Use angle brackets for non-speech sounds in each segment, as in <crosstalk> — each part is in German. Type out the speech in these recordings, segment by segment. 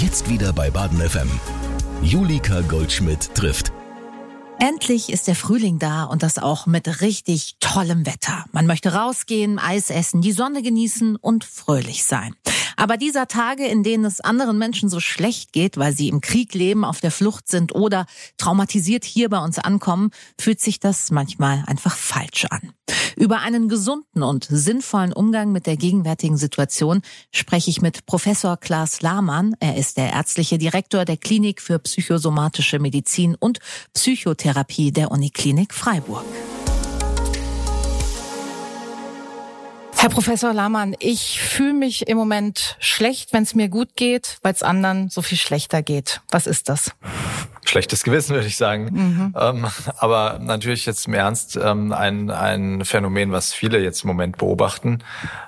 Jetzt wieder bei Baden FM. Julika Goldschmidt trifft. Endlich ist der Frühling da und das auch mit richtig tollem Wetter. Man möchte rausgehen, Eis essen, die Sonne genießen und fröhlich sein. Aber dieser Tage, in denen es anderen Menschen so schlecht geht, weil sie im Krieg leben, auf der Flucht sind oder traumatisiert hier bei uns ankommen, fühlt sich das manchmal einfach falsch an. Über einen gesunden und sinnvollen Umgang mit der gegenwärtigen Situation spreche ich mit Professor Klaas Lahmann. Er ist der ärztliche Direktor der Klinik für psychosomatische Medizin und Psychotherapie der Uniklinik Freiburg. Herr Professor Lahmann, ich fühle mich im Moment schlecht, wenn es mir gut geht, weil es anderen so viel schlechter geht. Was ist das? Schlechtes Gewissen, würde ich sagen. Mhm. Ähm, aber natürlich jetzt im Ernst ähm, ein, ein Phänomen, was viele jetzt im Moment beobachten.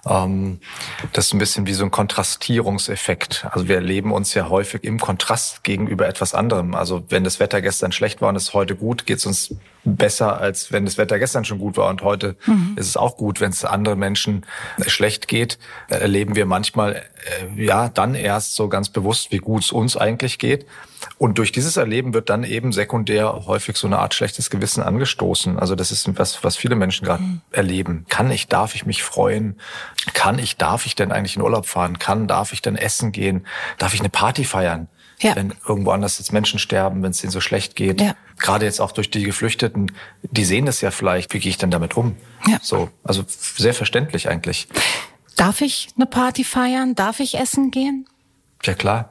Ähm, das ist ein bisschen wie so ein Kontrastierungseffekt. Also wir erleben uns ja häufig im Kontrast gegenüber etwas anderem. Also wenn das Wetter gestern schlecht war und es heute gut, geht es uns besser, als wenn das Wetter gestern schon gut war und heute mhm. ist es auch gut. Wenn es anderen Menschen schlecht geht, erleben wir manchmal äh, ja dann erst so ganz bewusst, wie gut es uns eigentlich geht. Und durch dieses Erleben wird dann eben sekundär häufig so eine Art schlechtes Gewissen angestoßen. Also das ist was, was viele Menschen gerade mhm. erleben. Kann ich, darf ich mich freuen? Kann ich, darf ich denn eigentlich in Urlaub fahren? Kann, darf ich denn essen gehen? Darf ich eine Party feiern? Ja. Wenn irgendwo anders jetzt Menschen sterben, wenn es denen so schlecht geht. Ja. Gerade jetzt auch durch die Geflüchteten, die sehen das ja vielleicht. Wie gehe ich denn damit um? Ja. So, also sehr verständlich eigentlich. Darf ich eine Party feiern? Darf ich essen gehen? Ja klar.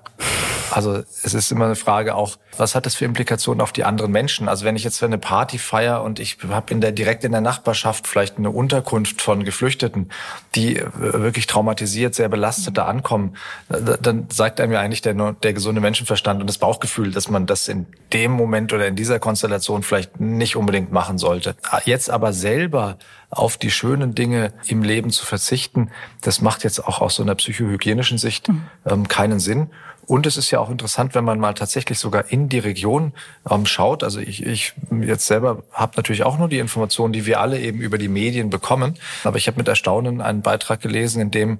Also es ist immer eine Frage auch, was hat das für Implikationen auf die anderen Menschen? Also wenn ich jetzt eine Party feiere und ich habe in der direkt in der Nachbarschaft vielleicht eine Unterkunft von Geflüchteten, die äh, wirklich traumatisiert, sehr belastet da ankommen, dann sagt einem ja eigentlich der, der gesunde Menschenverstand und das Bauchgefühl, dass man das in dem Moment oder in dieser Konstellation vielleicht nicht unbedingt machen sollte. Jetzt aber selber auf die schönen Dinge im Leben zu verzichten, das macht jetzt auch aus so einer psychohygienischen Sicht mhm. ähm, keinen Sinn. Und es ist ja auch interessant, wenn man mal tatsächlich sogar in die Region ähm, schaut. Also ich, ich jetzt selber habe natürlich auch nur die Informationen, die wir alle eben über die Medien bekommen. Aber ich habe mit Erstaunen einen Beitrag gelesen, in dem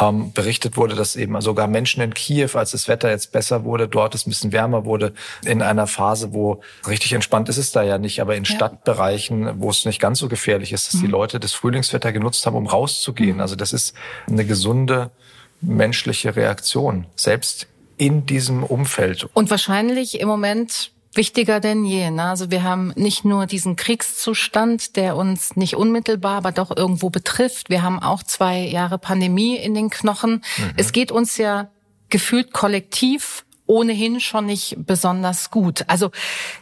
ähm, berichtet wurde, dass eben sogar Menschen in Kiew, als das Wetter jetzt besser wurde, dort es ein bisschen wärmer wurde, in einer Phase, wo richtig entspannt ist es da ja nicht, aber in ja. Stadtbereichen, wo es nicht ganz so gefährlich ist, dass mhm. die Leute das Frühlingswetter genutzt haben, um rauszugehen. Mhm. Also das ist eine gesunde menschliche Reaktion. Selbst in diesem Umfeld. Und wahrscheinlich im Moment wichtiger denn je. Ne? Also wir haben nicht nur diesen Kriegszustand, der uns nicht unmittelbar, aber doch irgendwo betrifft. Wir haben auch zwei Jahre Pandemie in den Knochen. Mhm. Es geht uns ja gefühlt kollektiv ohnehin schon nicht besonders gut. Also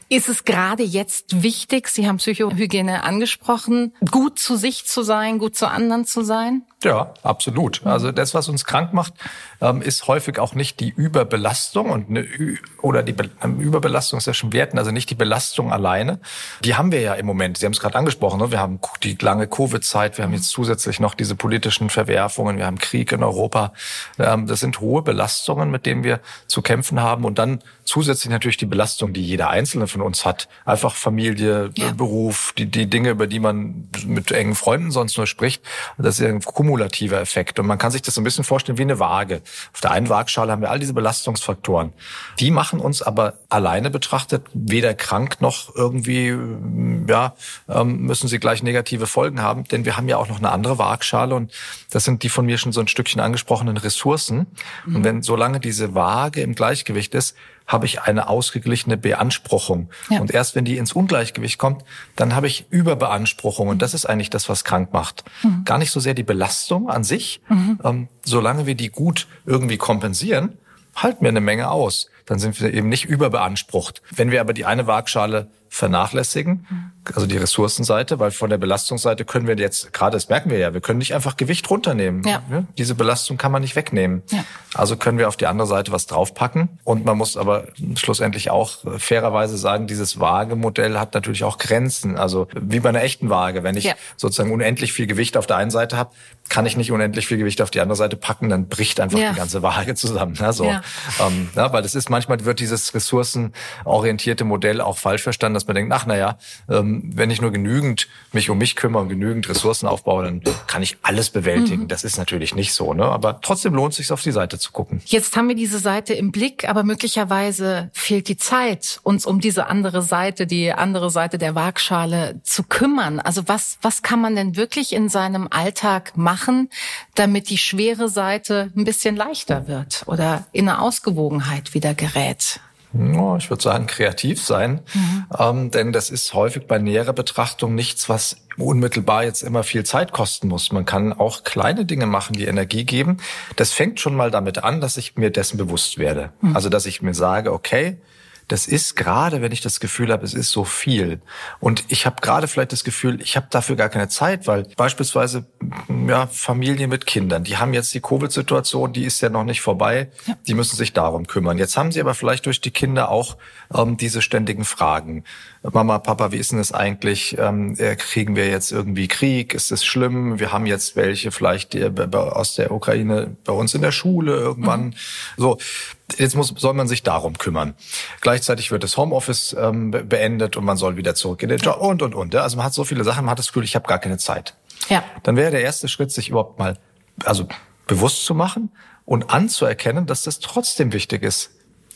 ist es gerade jetzt wichtig, Sie haben Psychohygiene angesprochen, gut zu sich zu sein, gut zu anderen zu sein? Ja, absolut. Also das, was uns krank macht, ähm, ist häufig auch nicht die Überbelastung und eine oder die Be ähm, Überbelastung ist ja schon werten, also nicht die Belastung alleine. Die haben wir ja im Moment. Sie haben es gerade angesprochen. Ne? Wir haben die lange Covid-Zeit, wir haben jetzt zusätzlich noch diese politischen Verwerfungen, wir haben Krieg in Europa. Ähm, das sind hohe Belastungen, mit denen wir zu kämpfen haben und dann zusätzlich natürlich die Belastung, die jeder Einzelne von uns hat. Einfach Familie, ja. Beruf, die, die Dinge, über die man mit engen Freunden sonst nur spricht. Das ist ein kumulativer Effekt. Und man kann sich das so ein bisschen vorstellen wie eine Waage. Auf der einen Waagschale haben wir all diese Belastungsfaktoren. Die machen uns aber alleine betrachtet weder krank noch irgendwie, ja, ähm, müssen sie gleich negative Folgen haben. Denn wir haben ja auch noch eine andere Waagschale und das sind die von mir schon so ein Stückchen angesprochenen Ressourcen. Mhm. Und wenn solange diese Waage im Gleichgewicht ist, habe ich eine ausgeglichene Beanspruchung. Ja. Und erst wenn die ins Ungleichgewicht kommt, dann habe ich Überbeanspruchung. Und das ist eigentlich das, was krank macht. Mhm. Gar nicht so sehr die Belastung an sich. Mhm. Ähm, solange wir die gut irgendwie kompensieren, halten wir eine Menge aus. Dann sind wir eben nicht überbeansprucht. Wenn wir aber die eine Waagschale vernachlässigen, also die Ressourcenseite, weil von der Belastungsseite können wir jetzt, gerade das merken wir ja, wir können nicht einfach Gewicht runternehmen. Ja. Diese Belastung kann man nicht wegnehmen. Ja. Also können wir auf die andere Seite was draufpacken. Und man muss aber schlussendlich auch fairerweise sagen, dieses Waagemodell hat natürlich auch Grenzen. Also wie bei einer echten Waage. Wenn ich ja. sozusagen unendlich viel Gewicht auf der einen Seite habe, kann ich nicht unendlich viel Gewicht auf die andere Seite packen, dann bricht einfach die ganze Waage zusammen. Ne? So, ähm, ja, weil das ist manchmal wird dieses ressourcenorientierte Modell auch falsch verstanden. Das dass man denkt, ach naja, ähm, wenn ich nur genügend mich um mich kümmere und genügend Ressourcen aufbaue, dann kann ich alles bewältigen. Mhm. Das ist natürlich nicht so, ne? Aber trotzdem lohnt es sich, auf die Seite zu gucken. Jetzt haben wir diese Seite im Blick, aber möglicherweise fehlt die Zeit, uns um diese andere Seite, die andere Seite der Waagschale zu kümmern. Also was, was kann man denn wirklich in seinem Alltag machen, damit die schwere Seite ein bisschen leichter wird oder in eine Ausgewogenheit wieder gerät? Ich würde sagen, kreativ sein. Mhm. Ähm, denn das ist häufig bei näherer Betrachtung nichts, was unmittelbar jetzt immer viel Zeit kosten muss. Man kann auch kleine Dinge machen, die Energie geben. Das fängt schon mal damit an, dass ich mir dessen bewusst werde. Mhm. Also, dass ich mir sage, okay, das ist gerade, wenn ich das Gefühl habe, es ist so viel. Und ich habe gerade vielleicht das Gefühl, ich habe dafür gar keine Zeit, weil beispielsweise ja, Familien mit Kindern, die haben jetzt die Covid-Situation, die ist ja noch nicht vorbei, ja. die müssen sich darum kümmern. Jetzt haben sie aber vielleicht durch die Kinder auch ähm, diese ständigen Fragen. Mama, Papa, wie ist denn das eigentlich? Ähm, äh, kriegen wir jetzt irgendwie Krieg? Ist es schlimm? Wir haben jetzt welche vielleicht die, aus der Ukraine bei uns in der Schule irgendwann. Mhm. So, Jetzt muss, soll man sich darum kümmern. Gleichzeitig wird das Homeoffice ähm, beendet und man soll wieder zurück in den Job und, und, und. Also man hat so viele Sachen, man hat das Gefühl, ich habe gar keine Zeit. Ja. Dann wäre der erste Schritt, sich überhaupt mal also bewusst zu machen und anzuerkennen, dass das trotzdem wichtig ist,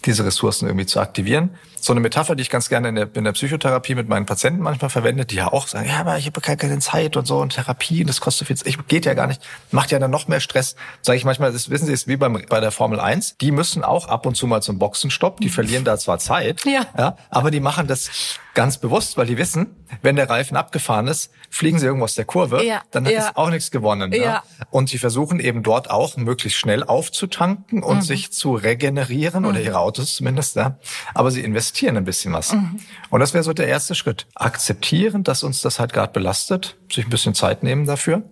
diese Ressourcen irgendwie zu aktivieren. So eine Metapher, die ich ganz gerne in der, in der Psychotherapie mit meinen Patienten manchmal verwende, die ja auch sagen, ja, aber ich habe keine, keine Zeit und so und Therapie und das kostet viel, ich geht ja gar nicht, macht ja dann noch mehr Stress. Sage ich manchmal, das wissen Sie, ist wie beim, bei der Formel 1, die müssen auch ab und zu mal zum Boxenstopp, die verlieren da zwar Zeit, ja. ja aber die machen das ganz bewusst, weil die wissen, wenn der Reifen abgefahren ist, fliegen sie irgendwo aus der Kurve, ja, dann ja. ist auch nichts gewonnen. Ja. ja. Und sie versuchen eben dort auch möglichst schnell aufzutanken und mhm. sich zu regenerieren mhm. oder ihre Autos zumindest. Ja. Aber sie investieren ein bisschen was. Mhm. Und das wäre so der erste Schritt. Akzeptieren, dass uns das halt gerade belastet, sich ein bisschen Zeit nehmen dafür.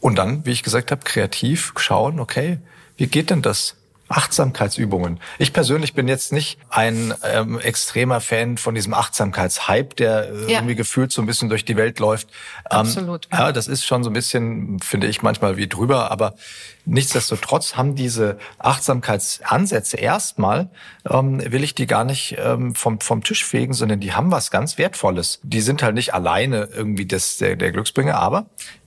Und dann, wie ich gesagt habe, kreativ schauen, okay, wie geht denn das? Achtsamkeitsübungen. Ich persönlich bin jetzt nicht ein ähm, extremer Fan von diesem Achtsamkeitshype, der äh, ja. irgendwie gefühlt so ein bisschen durch die Welt läuft. Ähm, Absolut. Ja, das ist schon so ein bisschen, finde ich, manchmal wie drüber, aber Nichtsdestotrotz haben diese Achtsamkeitsansätze erstmal, ähm, will ich die gar nicht ähm, vom, vom Tisch fegen, sondern die haben was ganz Wertvolles. Die sind halt nicht alleine irgendwie das, der, der Glücksbringer, aber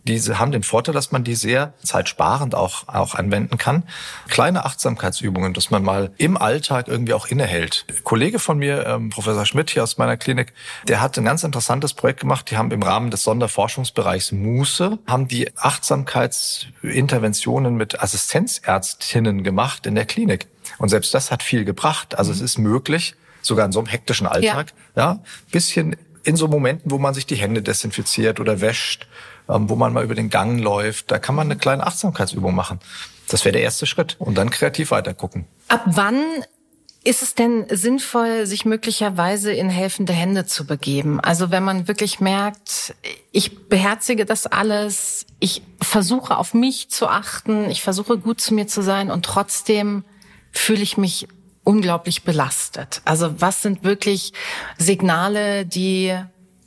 diese haben den Vorteil, dass man die sehr zeitsparend auch, auch anwenden kann. Kleine Achtsamkeitsübungen, dass man mal im Alltag irgendwie auch innehält. Ein Kollege von mir, ähm, Professor Schmidt hier aus meiner Klinik, der hat ein ganz interessantes Projekt gemacht. Die haben im Rahmen des Sonderforschungsbereichs Muße, haben die Achtsamkeitsinterventionen mit mit Assistenzärztinnen gemacht in der Klinik. Und selbst das hat viel gebracht. Also mhm. es ist möglich, sogar in so einem hektischen Alltag, ja, ja bisschen in so Momenten, wo man sich die Hände desinfiziert oder wäscht, ähm, wo man mal über den Gang läuft, da kann man eine kleine Achtsamkeitsübung machen. Das wäre der erste Schritt. Und dann kreativ weitergucken. Ab wann ist es denn sinnvoll, sich möglicherweise in helfende Hände zu begeben? Also wenn man wirklich merkt, ich beherzige das alles, ich versuche auf mich zu achten, ich versuche gut zu mir zu sein und trotzdem fühle ich mich unglaublich belastet. Also was sind wirklich Signale, die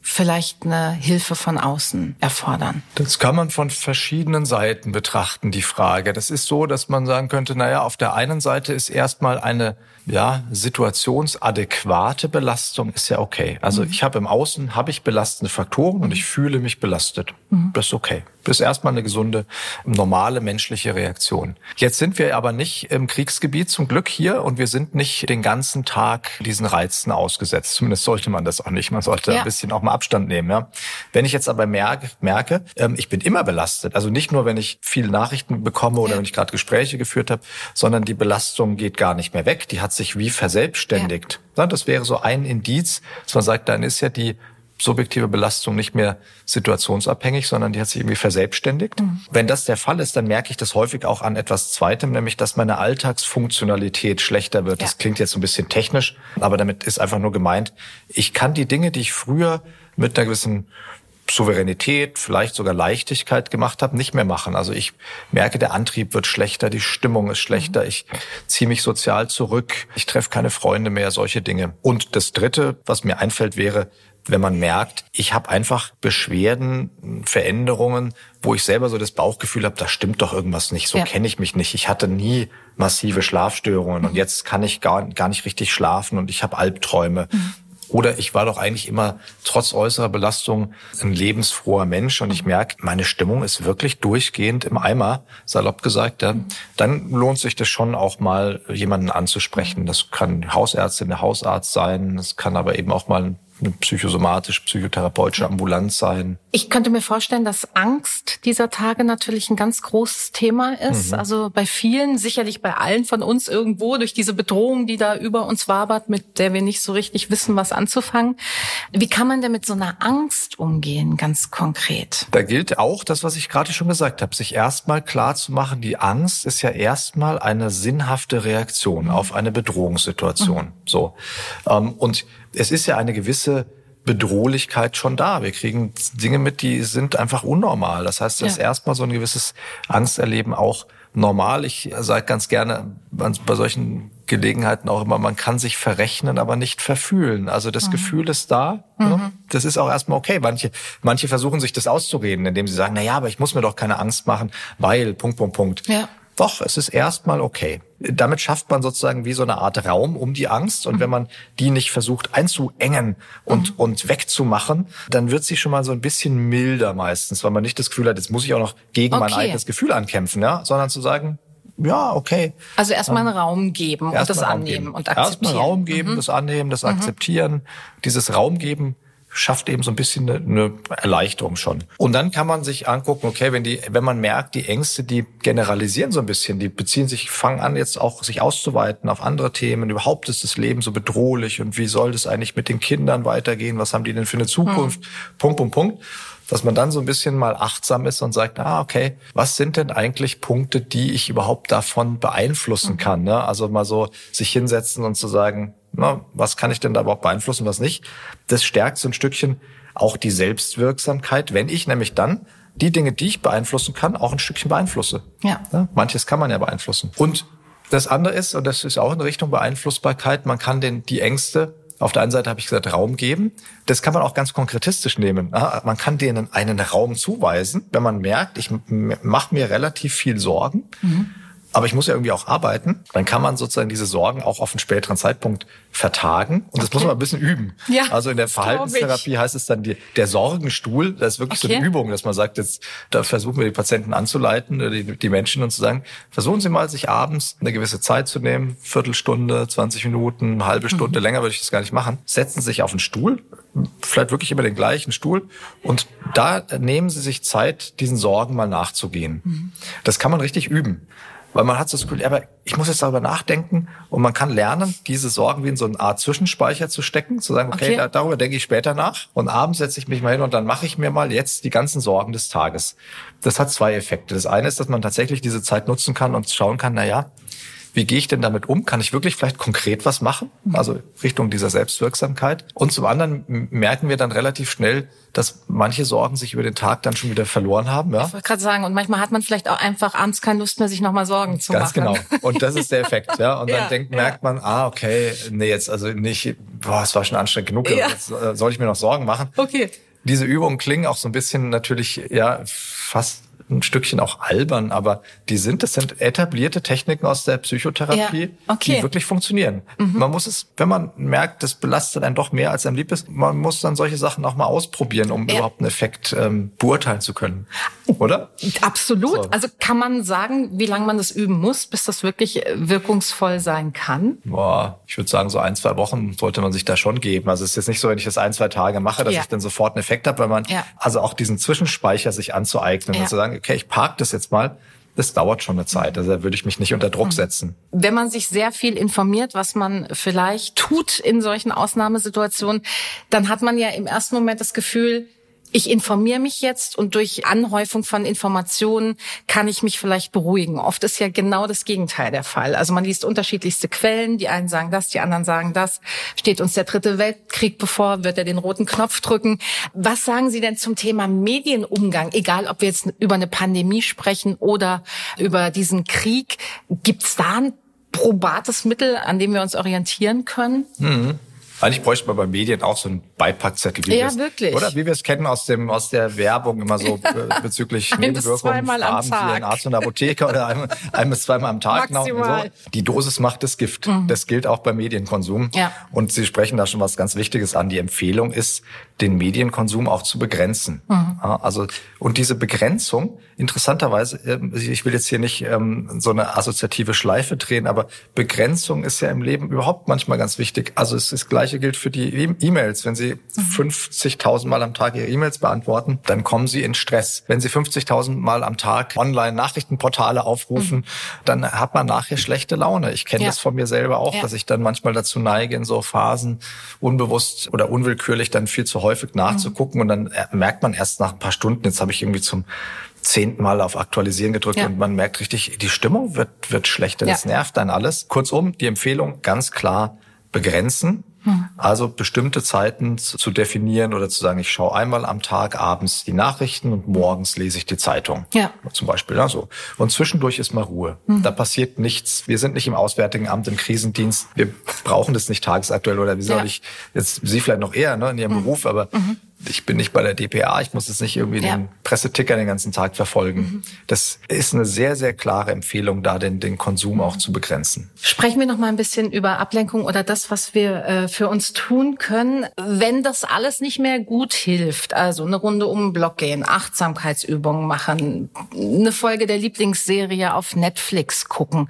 vielleicht eine Hilfe von außen erfordern? Das kann man von verschiedenen Seiten betrachten, die Frage. Das ist so, dass man sagen könnte, naja, auf der einen Seite ist erstmal eine ja, situationsadäquate Belastung ist ja okay. Also mhm. ich habe im Außen, habe ich belastende Faktoren mhm. und ich fühle mich belastet. Mhm. Das ist okay. Das ist erstmal eine gesunde, normale menschliche Reaktion. Jetzt sind wir aber nicht im Kriegsgebiet zum Glück hier und wir sind nicht den ganzen Tag diesen Reizen ausgesetzt. Zumindest sollte man das auch nicht. Man sollte ja. ein bisschen auch mal Abstand nehmen. Ja. Wenn ich jetzt aber merke, merke ähm, ich bin immer belastet, also nicht nur, wenn ich viele Nachrichten bekomme oder ja. wenn ich gerade Gespräche geführt habe, sondern die Belastung geht gar nicht mehr weg. Die hat sich wie verselbstständigt. Ja. Das wäre so ein Indiz, dass man sagt, dann ist ja die subjektive Belastung nicht mehr situationsabhängig, sondern die hat sich irgendwie verselbstständigt. Mhm. Wenn das der Fall ist, dann merke ich das häufig auch an etwas Zweitem, nämlich dass meine Alltagsfunktionalität schlechter wird. Ja. Das klingt jetzt ein bisschen technisch, aber damit ist einfach nur gemeint, ich kann die Dinge, die ich früher mit einer gewissen Souveränität, vielleicht sogar Leichtigkeit gemacht habe, nicht mehr machen. Also ich merke, der Antrieb wird schlechter, die Stimmung ist schlechter, ich ziehe mich sozial zurück, ich treffe keine Freunde mehr, solche Dinge. Und das Dritte, was mir einfällt, wäre, wenn man merkt, ich habe einfach Beschwerden, Veränderungen, wo ich selber so das Bauchgefühl habe, da stimmt doch irgendwas nicht, so ja. kenne ich mich nicht. Ich hatte nie massive Schlafstörungen mhm. und jetzt kann ich gar, gar nicht richtig schlafen und ich habe Albträume. Mhm Oder ich war doch eigentlich immer trotz äußerer Belastung ein lebensfroher Mensch und ich merke, meine Stimmung ist wirklich durchgehend im Eimer, salopp gesagt. Ja. Dann lohnt sich das schon auch mal, jemanden anzusprechen. Das kann Hausärztin, der Hausarzt sein. Das kann aber eben auch mal ein eine psychosomatisch-psychotherapeutische Ambulanz sein. Ich könnte mir vorstellen, dass Angst dieser Tage natürlich ein ganz großes Thema ist. Mhm. Also bei vielen, sicherlich bei allen von uns irgendwo durch diese Bedrohung, die da über uns wabert, mit der wir nicht so richtig wissen, was anzufangen. Wie kann man denn mit so einer Angst umgehen, ganz konkret? Da gilt auch das, was ich gerade schon gesagt habe, sich erstmal klar zu machen, die Angst ist ja erstmal eine sinnhafte Reaktion mhm. auf eine Bedrohungssituation. Mhm. So. Ähm, und es ist ja eine gewisse Bedrohlichkeit schon da. Wir kriegen Dinge mit, die sind einfach unnormal. Das heißt, das ja. ist erstmal so ein gewisses Angsterleben auch normal. Ich sage ganz gerne bei solchen Gelegenheiten auch immer, man kann sich verrechnen, aber nicht verfühlen. Also das mhm. Gefühl ist da. Ne? Mhm. Das ist auch erstmal okay. Manche, manche versuchen sich das auszureden, indem sie sagen, na ja, aber ich muss mir doch keine Angst machen, weil, Punkt, Punkt, Punkt. Ja. Doch, es ist erstmal okay. Damit schafft man sozusagen wie so eine Art Raum um die Angst. Und mhm. wenn man die nicht versucht einzuengen und, mhm. und wegzumachen, dann wird sie schon mal so ein bisschen milder meistens, weil man nicht das Gefühl hat, jetzt muss ich auch noch gegen okay. mein eigenes Gefühl ankämpfen, ja, sondern zu sagen, ja, okay. Also erstmal einen Raum geben und das annehmen geben. und akzeptieren. Erstmal Raum geben, mhm. das annehmen, das mhm. akzeptieren. Dieses Raum geben schafft eben so ein bisschen eine, Erleichterung schon. Und dann kann man sich angucken, okay, wenn die, wenn man merkt, die Ängste, die generalisieren so ein bisschen, die beziehen sich, fangen an jetzt auch sich auszuweiten auf andere Themen. Überhaupt ist das Leben so bedrohlich und wie soll das eigentlich mit den Kindern weitergehen? Was haben die denn für eine Zukunft? Mhm. Punkt, Punkt, Punkt dass man dann so ein bisschen mal achtsam ist und sagt, ah, okay, was sind denn eigentlich Punkte, die ich überhaupt davon beeinflussen mhm. kann? Ne? Also mal so sich hinsetzen und zu sagen, na, was kann ich denn da überhaupt beeinflussen, was nicht? Das stärkt so ein Stückchen auch die Selbstwirksamkeit, wenn ich nämlich dann die Dinge, die ich beeinflussen kann, auch ein Stückchen beeinflusse. Ja. ja. Manches kann man ja beeinflussen. Und das andere ist, und das ist auch in Richtung Beeinflussbarkeit, man kann den, die Ängste, auf der einen Seite habe ich gesagt, Raum geben. Das kann man auch ganz konkretistisch nehmen. Man kann denen einen Raum zuweisen, wenn man merkt, ich mache mir relativ viel Sorgen. Mhm aber ich muss ja irgendwie auch arbeiten, dann kann man sozusagen diese Sorgen auch auf einen späteren Zeitpunkt vertagen. Und das okay. muss man ein bisschen üben. Ja, also in der Verhaltenstherapie heißt es dann die, der Sorgenstuhl. Das ist wirklich okay. so eine Übung, dass man sagt, jetzt da versuchen wir die Patienten anzuleiten, die, die Menschen und zu sagen, versuchen Sie mal, sich abends eine gewisse Zeit zu nehmen, Viertelstunde, 20 Minuten, eine halbe Stunde, mhm. länger würde ich das gar nicht machen. Setzen Sie sich auf einen Stuhl, vielleicht wirklich immer den gleichen Stuhl und da nehmen Sie sich Zeit, diesen Sorgen mal nachzugehen. Mhm. Das kann man richtig üben. Weil man hat so das Gefühl, aber ich muss jetzt darüber nachdenken und man kann lernen, diese Sorgen wie in so eine Art Zwischenspeicher zu stecken, zu sagen, okay, okay. Da, darüber denke ich später nach und abends setze ich mich mal hin und dann mache ich mir mal jetzt die ganzen Sorgen des Tages. Das hat zwei Effekte. Das eine ist, dass man tatsächlich diese Zeit nutzen kann und schauen kann, na ja, wie gehe ich denn damit um? Kann ich wirklich vielleicht konkret was machen? Mhm. Also Richtung dieser Selbstwirksamkeit. Und zum anderen merken wir dann relativ schnell, dass manche Sorgen sich über den Tag dann schon wieder verloren haben. Ja? Ich wollte gerade sagen, und manchmal hat man vielleicht auch einfach abends keine Lust mehr, sich nochmal Sorgen zu Ganz machen. Ganz genau. Und das ist der Effekt. ja. Und dann ja, denkt, merkt man, ah, okay, nee, jetzt also nicht, boah, es war schon anstrengend genug, ja. jetzt äh, soll ich mir noch Sorgen machen. Okay. Diese Übungen klingen auch so ein bisschen natürlich, ja, fast ein Stückchen auch albern, aber die sind, das sind etablierte Techniken aus der Psychotherapie, ja, okay. die wirklich funktionieren. Mhm. Man muss es, wenn man merkt, das belastet einen doch mehr, als einem lieb ist, man muss dann solche Sachen auch mal ausprobieren, um ja. überhaupt einen Effekt ähm, beurteilen zu können. Oder? Absolut. So. Also kann man sagen, wie lange man das üben muss, bis das wirklich äh, wirkungsvoll sein kann? Boah, ich würde sagen, so ein, zwei Wochen sollte man sich da schon geben. Also es ist jetzt nicht so, wenn ich das ein, zwei Tage mache, dass ja. ich dann sofort einen Effekt habe, weil man also auch diesen Zwischenspeicher sich anzueignen und zu sagen, okay, ich park das jetzt mal. Das dauert schon eine Zeit. Also da würde ich mich nicht unter Druck hm. setzen. Wenn man sich sehr viel informiert, was man vielleicht tut in solchen Ausnahmesituationen, dann hat man ja im ersten Moment das Gefühl, ich informiere mich jetzt und durch Anhäufung von Informationen kann ich mich vielleicht beruhigen. Oft ist ja genau das Gegenteil der Fall. Also man liest unterschiedlichste Quellen. Die einen sagen das, die anderen sagen das. Steht uns der dritte Weltkrieg bevor? Wird er den roten Knopf drücken? Was sagen Sie denn zum Thema Medienumgang? Egal, ob wir jetzt über eine Pandemie sprechen oder über diesen Krieg. Gibt es da ein probates Mittel, an dem wir uns orientieren können? Mhm. Eigentlich bräuchte man bei Medien auch so einen Beipackzettel. Wie ja, wirklich. Oder wie wir es kennen aus dem aus der Werbung immer so <laughs> bezüglich Nebenwirkungen, Abends wie ein Arzt und Apotheker oder ein, ein bis zweimal am Tag. Maximal. So. Die Dosis macht das Gift. Mhm. Das gilt auch beim Medienkonsum. Ja. Und Sie sprechen da schon was ganz Wichtiges an. Die Empfehlung ist, den Medienkonsum auch zu begrenzen. Mhm. Also und diese Begrenzung, interessanterweise, ähm, ich will jetzt hier nicht ähm, so eine assoziative Schleife drehen, aber Begrenzung ist ja im Leben überhaupt manchmal ganz wichtig. Also es ist das Gleiche gilt für die e- E-Mails. Wenn Sie mhm. 50.000 Mal am Tag Ihre E-Mails beantworten, dann kommen Sie in Stress. Wenn Sie 50.000 Mal am Tag Online-Nachrichtenportale aufrufen, mhm. dann hat man nachher schlechte Laune. Ich kenne ja. das von mir selber auch, ja. dass ich dann manchmal dazu neige, in so Phasen unbewusst oder unwillkürlich dann viel zu häufig nachzugucken mhm. und dann merkt man erst nach ein paar Stunden, jetzt habe ich irgendwie zum zehnten Mal auf Aktualisieren gedrückt ja. und man merkt richtig, die Stimmung wird, wird schlechter, das nervt dann alles. Kurzum, die Empfehlung ganz klar begrenzen hm. Also bestimmte Zeiten zu definieren oder zu sagen, ich schaue einmal am Tag abends die Nachrichten und morgens lese ich die Zeitung. Ja. Zum Beispiel. Ja, so. Und zwischendurch ist mal Ruhe. Mhm. Da passiert nichts. Wir sind nicht im Auswärtigen Amt, im Krisendienst. Wir brauchen das nicht tagesaktuell oder wie soll ja. ich, jetzt Sie vielleicht noch eher ne, in Ihrem mhm. Beruf, aber mhm ich bin nicht bei der DPA, ich muss jetzt nicht irgendwie ja. den Presseticker den ganzen Tag verfolgen. Mhm. Das ist eine sehr, sehr klare Empfehlung, da den, den Konsum auch zu begrenzen. Sprechen wir noch mal ein bisschen über Ablenkung oder das, was wir äh, für uns tun können, wenn das alles nicht mehr gut hilft. Also eine Runde um den Block gehen, Achtsamkeitsübungen machen, eine Folge der Lieblingsserie auf Netflix gucken.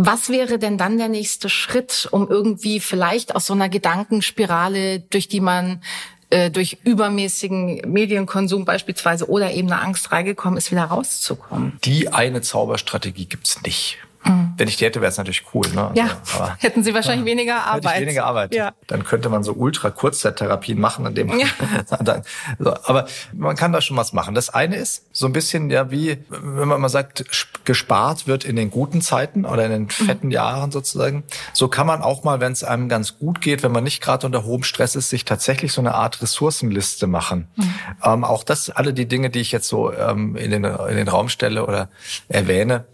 Was wäre denn dann der nächste Schritt, um irgendwie vielleicht aus so einer Gedankenspirale, durch die man äh, durch übermäßigen Medienkonsum beispielsweise oder eben eine Angst reingekommen ist, wieder rauszukommen. Die eine Zauberstrategie gibt's nicht. Mhm. Wenn ich die hätte, wäre es natürlich cool. Ne? Ja, also, aber, <laughs> hätten Sie wahrscheinlich ja, weniger Arbeit. Hätte ich weniger Arbeit. Ja. Dann könnte man so ultra-Kurzzeittherapien machen, in dem man ja. <laughs> so, aber man kann da schon was machen. Das eine ist so ein bisschen ja wie, wenn man mal sagt, gespart wird in den guten Zeiten oder in den mhm. fetten mhm. Jahren sozusagen. So kann man auch mal, wenn es einem ganz gut geht, wenn man nicht gerade unter hohem Stress ist, sich tatsächlich so eine Art Ressourcenliste machen. Mhm. Ähm, auch das, alle die Dinge, die ich jetzt so ähm, in, den, in den Raum stelle oder erwähne,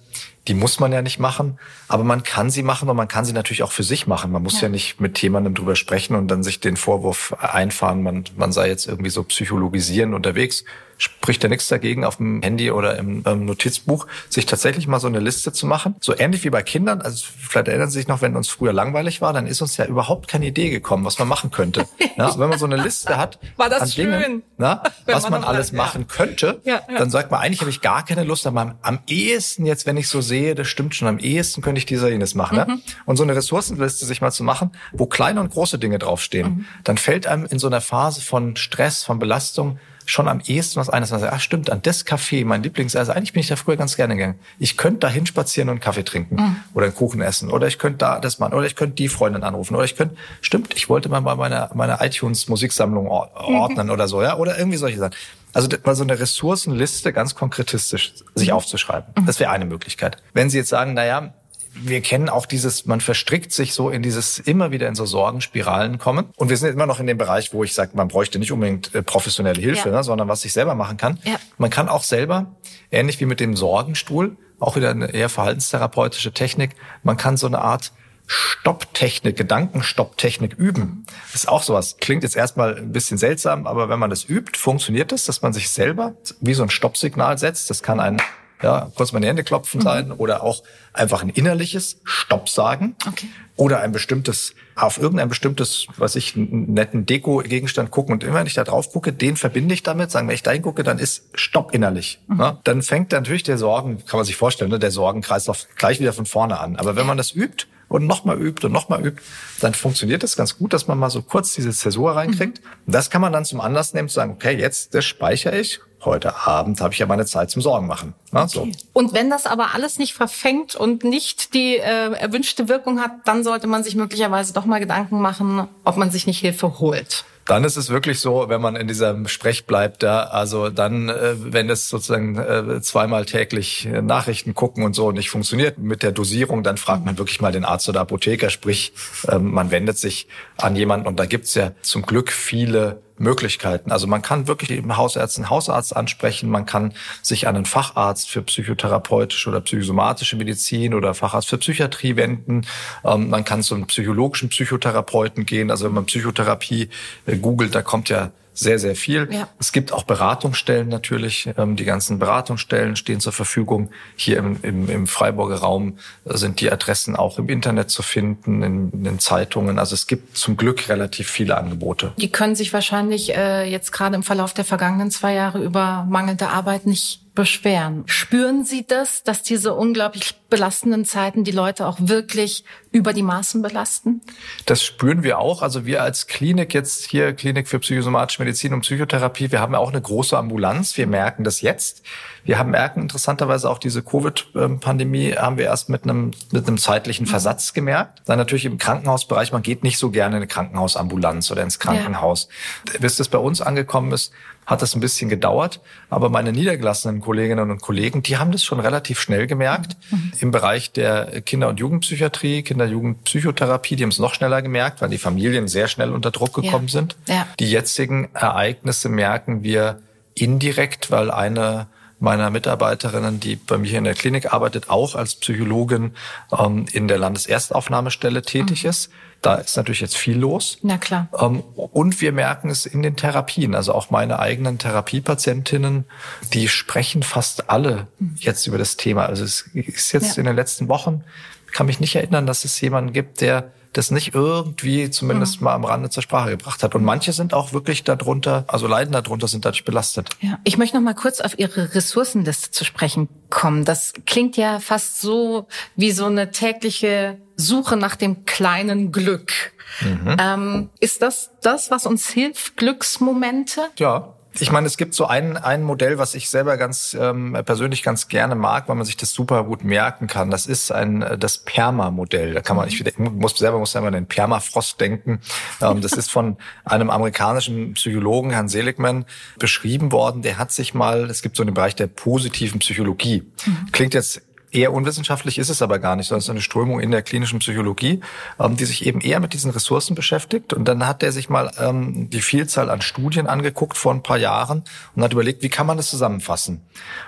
die muss man ja nicht machen, aber man kann sie machen und man kann sie natürlich auch für sich machen. Man muss ja, ja nicht mit jemandem drüber sprechen und dann sich den Vorwurf einfahren, man, man sei jetzt irgendwie so psychologisieren unterwegs spricht ja nichts dagegen, auf dem Handy oder im ähm, Notizbuch sich tatsächlich mal so eine Liste zu machen. So ähnlich wie bei Kindern. Also vielleicht erinnern Sie sich noch, wenn uns früher langweilig war, dann ist uns ja überhaupt keine Idee gekommen, was man machen könnte. <laughs> ja, wenn man so eine Liste hat <laughs> war das an schön. Dingen, na, <laughs> was man, man alles hat, machen ja. könnte, ja, ja. dann sagt man, eigentlich habe ich gar keine Lust, aber am, am ehesten jetzt, wenn ich so sehe, das stimmt schon, am ehesten könnte ich dieser jenes machen. Mhm. Ne? Und so eine Ressourcenliste sich mal zu machen, wo kleine und große Dinge draufstehen, mhm. dann fällt einem in so einer Phase von Stress, von Belastung, schon am ehesten was eines, was sagt, ach stimmt, an das Café, mein Lieblings, also eigentlich bin ich da früher ganz gerne gegangen. Ich könnte da hinspazieren und einen Kaffee trinken mhm. oder einen Kuchen essen oder ich könnte da das machen oder ich könnte die Freundin anrufen oder ich könnte, stimmt, ich wollte mal meine, meine iTunes Musiksammlung mhm. ordnen mhm. oder so, ja, oder irgendwie solche Sachen. Also mal so eine Ressourcenliste ganz konkretistisch sich mhm. aufzuschreiben. Mhm. Das wäre eine Möglichkeit. Wenn Sie jetzt sagen, na ja, wir kennen auch dieses, man verstrickt sich so in dieses immer wieder in so Sorgenspiralen kommen. Und wir sind immer noch in dem Bereich, wo ich sage, man bräuchte nicht unbedingt äh, professionelle Hilfe, ja. ne, sondern was ich selber machen kann. Ja. Man kann auch selber, ähnlich wie mit dem Sorgenstuhl, auch wieder eine eher verhaltenstherapeutische Technik, man kann so eine Art Stopptechnik, Gedankenstopptechnik üben. Das ist auch sowas. Klingt jetzt erstmal ein bisschen seltsam, aber wenn man das übt, funktioniert es, dass man sich selber wie so ein Stoppsignal setzt. Das kann ein ja, kurz meine Hände klopfen mhm. sein oder auch einfach ein innerliches Stopp sagen okay. oder ein bestimmtes auf irgendein bestimmtes, was ich einen netten Deko-Gegenstand gucken und immer wenn ich da drauf gucke, den verbinde ich damit, sagen, wenn ich da hingucke, dann ist Stopp innerlich. Mhm. Ne? Dann fängt natürlich der Sorgen, kann man sich vorstellen, ne, der Sorgenkreislauf gleich wieder von vorne an. Aber wenn man das übt und nochmal übt und nochmal übt, dann funktioniert das ganz gut, dass man mal so kurz diese Zäsur reinkriegt. Mhm. Das kann man dann zum Anlass nehmen, zu sagen, okay, jetzt das speichere ich heute Abend habe ich ja meine Zeit zum Sorgen machen. okay. so. Und wenn das aber alles nicht verfängt und nicht die äh, erwünschte Wirkung hat, dann sollte man sich möglicherweise doch mal Gedanken machen, ob man sich nicht Hilfe holt. Dann ist es wirklich so, wenn man in diesem Sprech bleibt, da, also dann, äh, wenn es sozusagen äh, zweimal täglich äh, Nachrichten gucken und so nicht funktioniert mit der Dosierung, dann fragt man wirklich mal den Arzt oder Apotheker, sprich, ähm, man wendet sich an jemanden. Und da gibt's ja zum Glück viele Möglichkeiten. Also man kann wirklich Hausarzt einen Hausarzt ansprechen, man kann sich an einen Facharzt für psychotherapeutische oder psychosomatische Medizin oder Facharzt für Psychiatrie wenden. Ähm, man kann zu einem psychologischen Psychotherapeuten gehen. Also wenn man Psychotherapie äh, googelt, da kommt ja sehr, sehr viel. Ja. Es gibt auch Beratungsstellen natürlich. Ähm, die ganzen Beratungsstellen stehen zur Verfügung. Hier im, im, im Freiburger Raum sind die Adressen auch im Internet zu finden, in, in den Zeitungen. Also es gibt zum Glück relativ viele Angebote. Die können sich wahrscheinlich äh, jetzt gerade im Verlauf der vergangenen zwei Jahre über mangelnde Arbeit nicht beschweren. Spüren Sie das, dass diese unglaublich belastenden Zeiten die Leute auch wirklich über die Maßen belasten? Das spüren wir auch. Also wir als Klinik jetzt hier, Klinik für psychosomatische Medizin und Psychotherapie, wir haben ja auch eine große Ambulanz. Wir merken das jetzt. Wir haben merken interessanterweise auch diese Covid-Pandemie haben wir erst mit einem, mit einem zeitlichen Versatz gemerkt. Dann natürlich im Krankenhausbereich, man geht nicht so gerne in eine Krankenhausambulanz oder ins Krankenhaus. Ja. Bis das bei uns angekommen ist, hat das ein bisschen gedauert. Aber meine niedergelassenen Kolleginnen und Kollegen, die haben das schon relativ schnell gemerkt. Mhm. Im Bereich der Kinder- und Jugendpsychiatrie, Kinder-Jugendpsychotherapie, die haben es noch schneller gemerkt, weil die Familien sehr schnell unter Druck gekommen ja. sind. Ja. Die jetzigen Ereignisse merken wir indirekt, weil eine meiner Mitarbeiterinnen, die bei mir in der Klinik arbeitet, auch als Psychologin ähm, in der Landeserstaufnahmestelle tätig mhm. ist. Da ist natürlich jetzt viel los. Na klar. Ähm, und wir merken es in den Therapien. Also auch meine eigenen Therapiepatientinnen, die sprechen fast alle jetzt über das Thema. Also es ist jetzt ja. in den letzten Wochen, kann mich nicht erinnern, dass es jemanden gibt, der das nicht irgendwie zumindest mhm. mal am Rande zur Sprache gebracht hat. Und manche sind auch wirklich darunter, also leiden darunter, sind dadurch belastet. Ja. Ich möchte noch mal kurz auf Ihre Ressourcenliste zu sprechen kommen. Das klingt ja fast so wie so eine tägliche Suche nach dem kleinen Glück. Mhm. Ähm, ist das das, was uns hilft, Glücksmomente? Ja, ich meine, es gibt so ein, ein Modell, was ich selber ganz ähm, persönlich ganz gerne mag, weil man sich das super gut merken kann. Das ist ein äh, das Perma-Modell. Da kann man, ich muss selber muss selber an den Permafrost denken. Ähm, das ist von einem amerikanischen Psychologen, Herrn Seligman, beschrieben worden. Der hat sich mal, es gibt so einen Bereich der positiven Psychologie. Mhm. Klingt jetzt Eher unwissenschaftlich ist es aber gar nicht, sondern es ist eine Strömung in der klinischen Psychologie, ähm, die sich eben eher mit diesen Ressourcen beschäftigt. Und dann hat er sich mal ähm, die Vielzahl an Studien angeguckt vor ein paar Jahren und hat überlegt, wie kann man das zusammenfassen?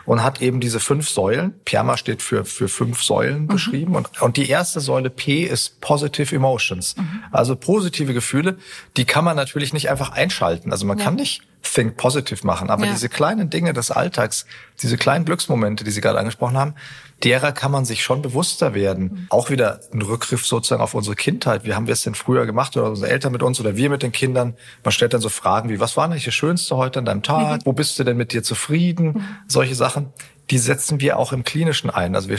Und hat eben diese fünf Säulen, PERMA steht für, für fünf Säulen mhm. beschrieben. Und, und die erste Säule P ist Positive Emotions. Mhm. Also positive Gefühle, die kann man natürlich nicht einfach einschalten. Also man ja. kann nicht Think Positive machen. Aber ja. diese kleinen Dinge des Alltags, diese kleinen Glücksmomente, die Sie gerade angesprochen haben, derer kann man sich schon bewusster werden. Mhm. Auch wieder ein Rückgriff sozusagen auf unsere Kindheit. Wie haben wir es denn früher gemacht oder unsere Eltern mit uns oder wir mit den Kindern? Man stellt dann so Fragen wie, was war eigentlich das Schönste heute an deinem Tag? Mhm. Wo bist du denn mit dir zufrieden? Mhm. Solche Sachen, die setzen wir auch im Klinischen ein. Also wir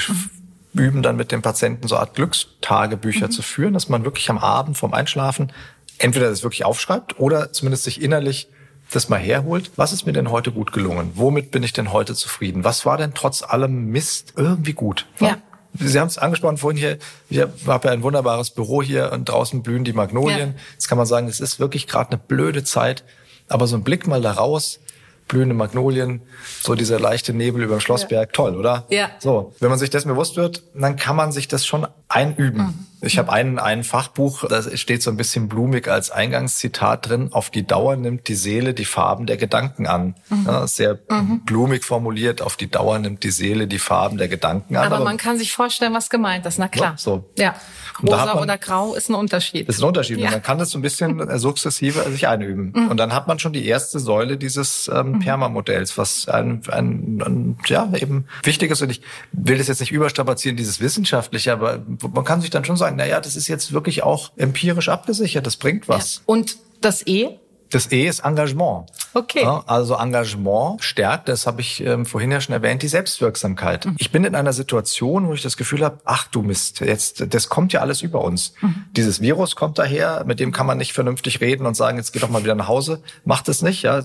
üben dann mit dem Patienten so eine Art Glückstagebücher mhm. zu führen, dass man wirklich am Abend vorm Einschlafen entweder das wirklich aufschreibt oder zumindest sich innerlich das mal herholt, was ist mir denn heute gut gelungen? Womit bin ich denn heute zufrieden? Was war denn trotz allem Mist irgendwie gut? Ja. Sie haben es angesprochen vorhin hier, ich habe ja ein wunderbares Büro hier und draußen blühen die Magnolien. Ja. Jetzt kann man sagen, es ist wirklich gerade eine blöde Zeit, aber so ein Blick mal da raus, blühende Magnolien, so dieser leichte Nebel über dem Schlossberg, ja. toll, oder? Ja. So, wenn man sich das bewusst wird, dann kann man sich das schon einüben. Mhm. Ich habe ein, ein Fachbuch, da steht so ein bisschen blumig als Eingangszitat drin, auf die Dauer nimmt die Seele die Farben der Gedanken an. Mhm. Ja, sehr mhm. blumig formuliert, auf die Dauer nimmt die Seele die Farben der Gedanken an. Aber, aber man kann sich vorstellen, was gemeint ist, na klar. So. Ja. Rosa man, oder grau ist ein Unterschied. Ist ein Unterschied. Ja. Und man kann das so ein bisschen <laughs> sukzessive sich einüben. Mhm. Und dann hat man schon die erste Säule dieses ähm, mhm. Perma-Modells, was ein, ein, ein, ja, eben wichtig ist. Und ich will das jetzt nicht überstrapazieren, dieses Wissenschaftliche, aber man kann sich dann schon sagen, na ja, das ist jetzt wirklich auch empirisch abgesichert, das bringt was. Ja. Und das E? Das E ist Engagement. Okay. Ja, also Engagement stärkt, das habe ich ähm, vorhin ja schon erwähnt, die Selbstwirksamkeit. Mhm. Ich bin in einer Situation, wo ich das Gefühl habe, ach du Mist, jetzt das kommt ja alles über uns. Mhm. Dieses Virus kommt daher, mit dem kann man nicht vernünftig reden und sagen, jetzt geh doch mal wieder nach Hause. Macht es nicht, ja,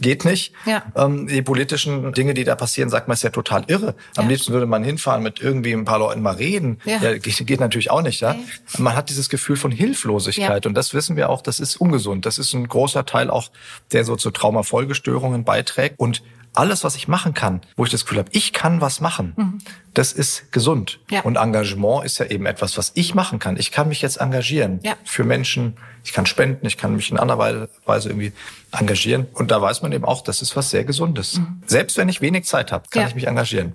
geht nicht. Ja. Ähm, die politischen Dinge, die da passieren, sagt man, ist ja total irre. Am ja. liebsten würde man hinfahren, mit irgendwie ein paar Leuten mal reden. Ja. ja geht, geht, natürlich auch nicht, ja. Okay. Man hat dieses Gefühl von Hilflosigkeit und das wissen wir auch, das ist ungesund. Das ist ein großer Teil auch, der so zu Traumafolgestörungen beiträgt. Und alles, was ich machen kann, wo ich das Gefühl habe, ich kann was machen, mhm. das ist gesund. Ja. Und Engagement ist ja eben etwas, was ich machen kann. Ich kann mich jetzt engagieren Ja. für Menschen, ich kann spenden, ich kann mich in anderer Weise irgendwie engagieren. Und da weiß man eben auch, das ist was sehr Gesundes. Selbst wenn ich wenig Zeit habe, kann Mhm. Ja. ich mich engagieren.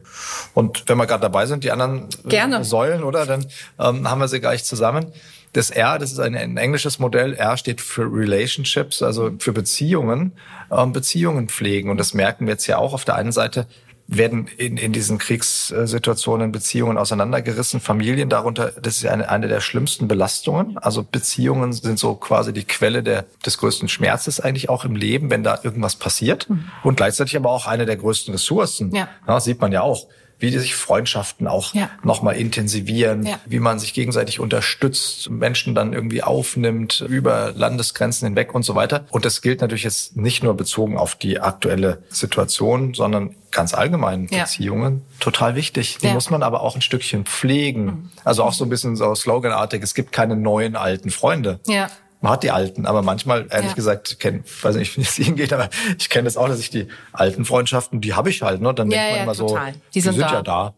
Und wenn wir gerade dabei sind, die anderen Gerne. Säulen, oder? Dann ähm, haben wir sie gleich zusammen. Das R, das ist ein, ein englisches Modell. R steht für Relationships, also für Beziehungen, ähm, Beziehungen pflegen. Und das merken wir jetzt ja auch auf der einen Seite werden in, in diesen Kriegssituationen Beziehungen auseinandergerissen, Familien darunter, das ist eine, eine der schlimmsten Belastungen. Also Beziehungen sind so quasi die Quelle der, des größten Schmerzes eigentlich auch im Leben, wenn da irgendwas passiert. Und gleichzeitig aber auch eine der größten Ressourcen. Ja. sieht man ja auch wie die sich Freundschaften auch Ja. nochmal intensivieren, Ja. wie man sich gegenseitig unterstützt, Menschen dann irgendwie aufnimmt über Landesgrenzen hinweg und so weiter. Und das gilt natürlich jetzt nicht nur bezogen auf die aktuelle Situation, sondern ganz allgemein Ja. Beziehungen. Total wichtig. Die Ja. Mhm. muss man aber auch ein Stückchen pflegen. Also auch so ein bisschen so sloganartig, es gibt keine neuen alten Freunde. Ja. Man hat die alten, aber manchmal, ehrlich Ja. gesagt, kenn, weiß nicht, <laughs> wie es Ihnen geht, aber ich kenne das auch, dass ich die alten Freundschaften, die habe ich halt, ne? Dann Ja, denkt man ja, immer so, total. die, Die sind sind, da. ja da.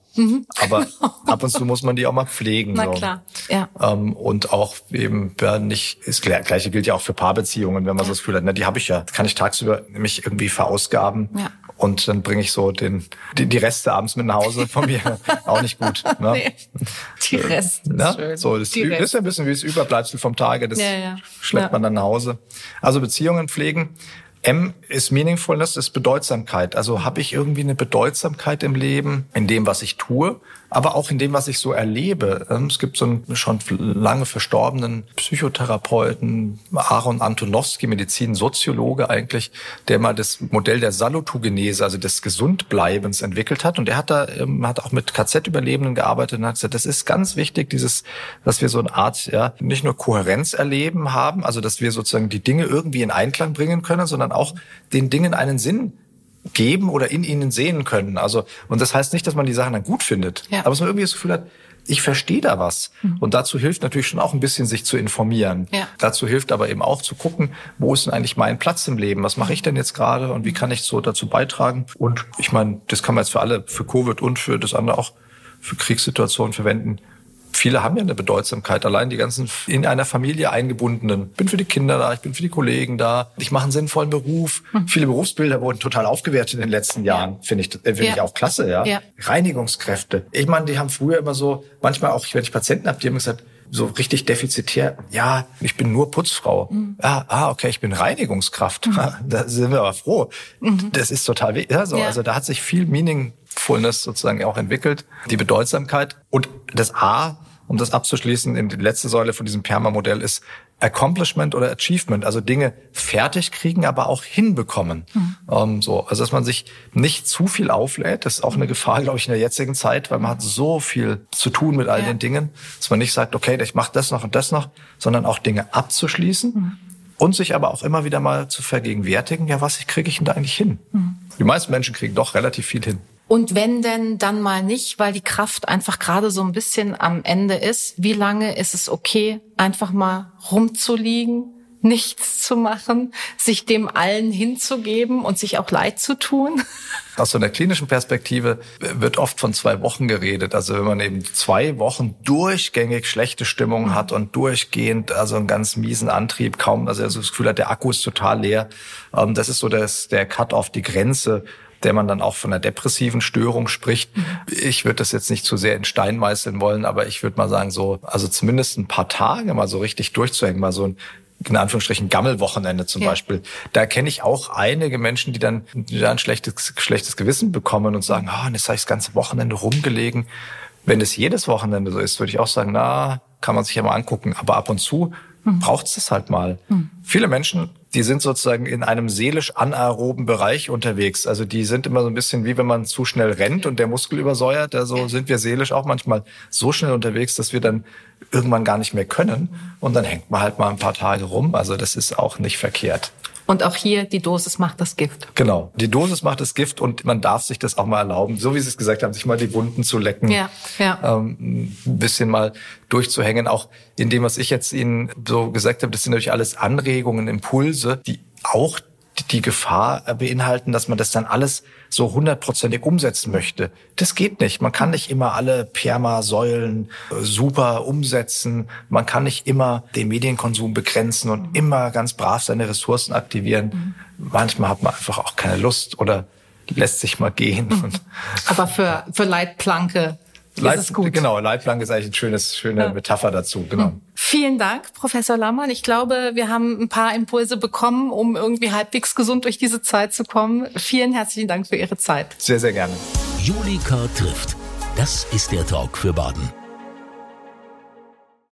Aber <laughs> ab und zu muss man die auch mal pflegen. Na so. klar, ja. Ähm, und auch eben ja, nicht, das Gleiche gilt ja auch für Paarbeziehungen, wenn man so das Gefühl hat, ne, die habe ich ja, kann ich tagsüber mich irgendwie verausgaben. Ja. Und dann bringe ich so den, die, die Reste abends mit nach Hause <laughs> von mir. auch nicht gut. Ne? Nee. Die Rest ist Ne? schön. So, das Die ist ja ein bisschen wie das Überbleibsel vom Tage. Das Ja, ja. schleppt Ja. man dann nach Hause. Also Beziehungen pflegen. M ist Meaningfulness, ist Bedeutsamkeit. Also habe ich irgendwie eine Bedeutsamkeit im Leben, in dem, was ich tue, aber auch in dem, was ich so erlebe. Ähm, Es gibt so einen schon lange verstorbenen Psychotherapeuten, Aaron Antonowski, Medizinsoziologe eigentlich, der mal das Modell der Salutogenese, also des Gesundbleibens entwickelt hat. Und er hat da, ähm, hat auch mit KZ-Überlebenden gearbeitet und hat gesagt, das ist ganz wichtig, dieses, dass wir so eine Art, ja, nicht nur Kohärenz erleben haben, also dass wir sozusagen die Dinge irgendwie in Einklang bringen können, sondern auch den Dingen einen Sinn geben oder in ihnen sehen können. Also, und das heißt nicht, dass man die Sachen dann gut findet, Ja. aber dass man irgendwie das Gefühl hat, ich verstehe da was. Und dazu hilft natürlich schon auch ein bisschen, sich zu informieren. Ja. Dazu hilft aber eben auch zu gucken, wo ist denn eigentlich mein Platz im Leben? Was mache ich denn jetzt gerade und wie kann ich so dazu beitragen? Und ich meine, das kann man jetzt für alle, für Covid und für das andere auch für Kriegssituationen verwenden. Viele haben ja eine Bedeutsamkeit, allein die ganzen in einer Familie eingebundenen. Ich bin für die Kinder da, ich bin für die Kollegen da, ich mache einen sinnvollen Beruf. Viele Berufsbilder wurden total aufgewertet in den letzten Jahren, finde ich, äh, finde Ja. ich auch klasse, ja. Ja. Reinigungskräfte. Ich meine, die haben früher immer so, manchmal auch, wenn ich Patienten habe, die haben gesagt, so richtig defizitär, ja, ich bin nur Putzfrau. Ah, ah, okay, ich bin Reinigungskraft. <laughs> Da sind wir aber froh. Das ist total wichtig. Ja, so, Ja. Also da hat sich viel Meaningfulness sozusagen auch entwickelt, die Bedeutsamkeit. Und das A, um das abzuschließen, in die letzte Säule von diesem Perma-Modell ist Accomplishment oder Achievement, also Dinge fertig kriegen, aber auch hinbekommen. Ähm, so, also dass man sich nicht zu viel auflädt, das ist auch eine Gefahr, glaube ich, in der jetzigen Zeit, weil man hat so viel zu tun mit all Ja. den Dingen, dass man nicht sagt, okay, ich mache das noch und das noch, sondern auch Dinge abzuschließen und sich aber auch immer wieder mal zu vergegenwärtigen, ja, was kriege ich denn da eigentlich hin? Die meisten Menschen kriegen doch relativ viel hin. Und wenn denn dann mal nicht, weil die Kraft einfach gerade so ein bisschen am Ende ist, wie lange ist es okay, einfach mal rumzuliegen, nichts zu machen, sich dem allen hinzugeben und sich auch leid zu tun? <laughs> Aus so einer klinischen Perspektive wird oft von zwei Wochen geredet. Also wenn man eben zwei Wochen durchgängig schlechte Stimmung hat und durchgehend also einen ganz miesen Antrieb kaum, also das Gefühl hat, der Akku ist total leer. ähm, Das ist so das, der Cut auf die Grenze der man dann auch von einer depressiven Störung spricht. Ich würde das jetzt nicht zu sehr in Stein meißeln wollen, aber ich würde mal sagen, so, also zumindest ein paar Tage mal so richtig durchzuhängen, mal so ein in Anführungsstrichen Gammelwochenende zum Ja. Beispiel. Da kenne ich auch einige Menschen, die dann, die dann ein schlechtes, schlechtes Gewissen bekommen und sagen, ah, jetzt habe ich das ganze Wochenende rumgelegen. Wenn es jedes Wochenende so ist, würde ich auch sagen, na, kann man sich ja mal angucken. Aber ab und zu braucht es das halt mal. Viele Menschen, die sind sozusagen in einem seelisch anaeroben Bereich unterwegs. Also die sind immer so ein bisschen wie wenn man zu schnell rennt und der Muskel übersäuert. Also sind wir seelisch auch manchmal so schnell unterwegs, dass wir dann irgendwann gar nicht mehr können. Und dann hängt man halt mal ein paar Tage rum. Also das ist auch nicht verkehrt. Und auch hier, die Dosis macht das Gift. Genau. Die Dosis macht das Gift und man darf sich das auch mal erlauben, so wie Sie es gesagt haben, sich mal die Wunden zu lecken. Ja, ja. Ähm, ein bisschen mal durchzuhängen. Auch in dem, was ich jetzt Ihnen so gesagt habe, das sind natürlich alles Anregungen, Impulse, die auch die Gefahr beinhalten, dass man das dann alles so hundertprozentig umsetzen möchte. Das geht nicht. Man kann nicht immer alle Perma-Säulen äh, super umsetzen. Man kann nicht immer den Medienkonsum begrenzen und immer ganz brav seine Ressourcen aktivieren. Manchmal hat man einfach auch keine Lust oder lässt sich mal gehen. <laughs> Aber für, für Leitplanke Leit, ist es gut. Genau, Leitplanke ist eigentlich eine schönes, schöne ja. Metapher dazu. Genau. Hm. Vielen Dank, Professor Lammann. Ich glaube, wir haben ein paar Impulse bekommen, um irgendwie halbwegs gesund durch diese Zeit zu kommen. Vielen herzlichen Dank für Ihre Zeit. Sehr, sehr gerne. Julika trifft. Das ist der Talk für Baden.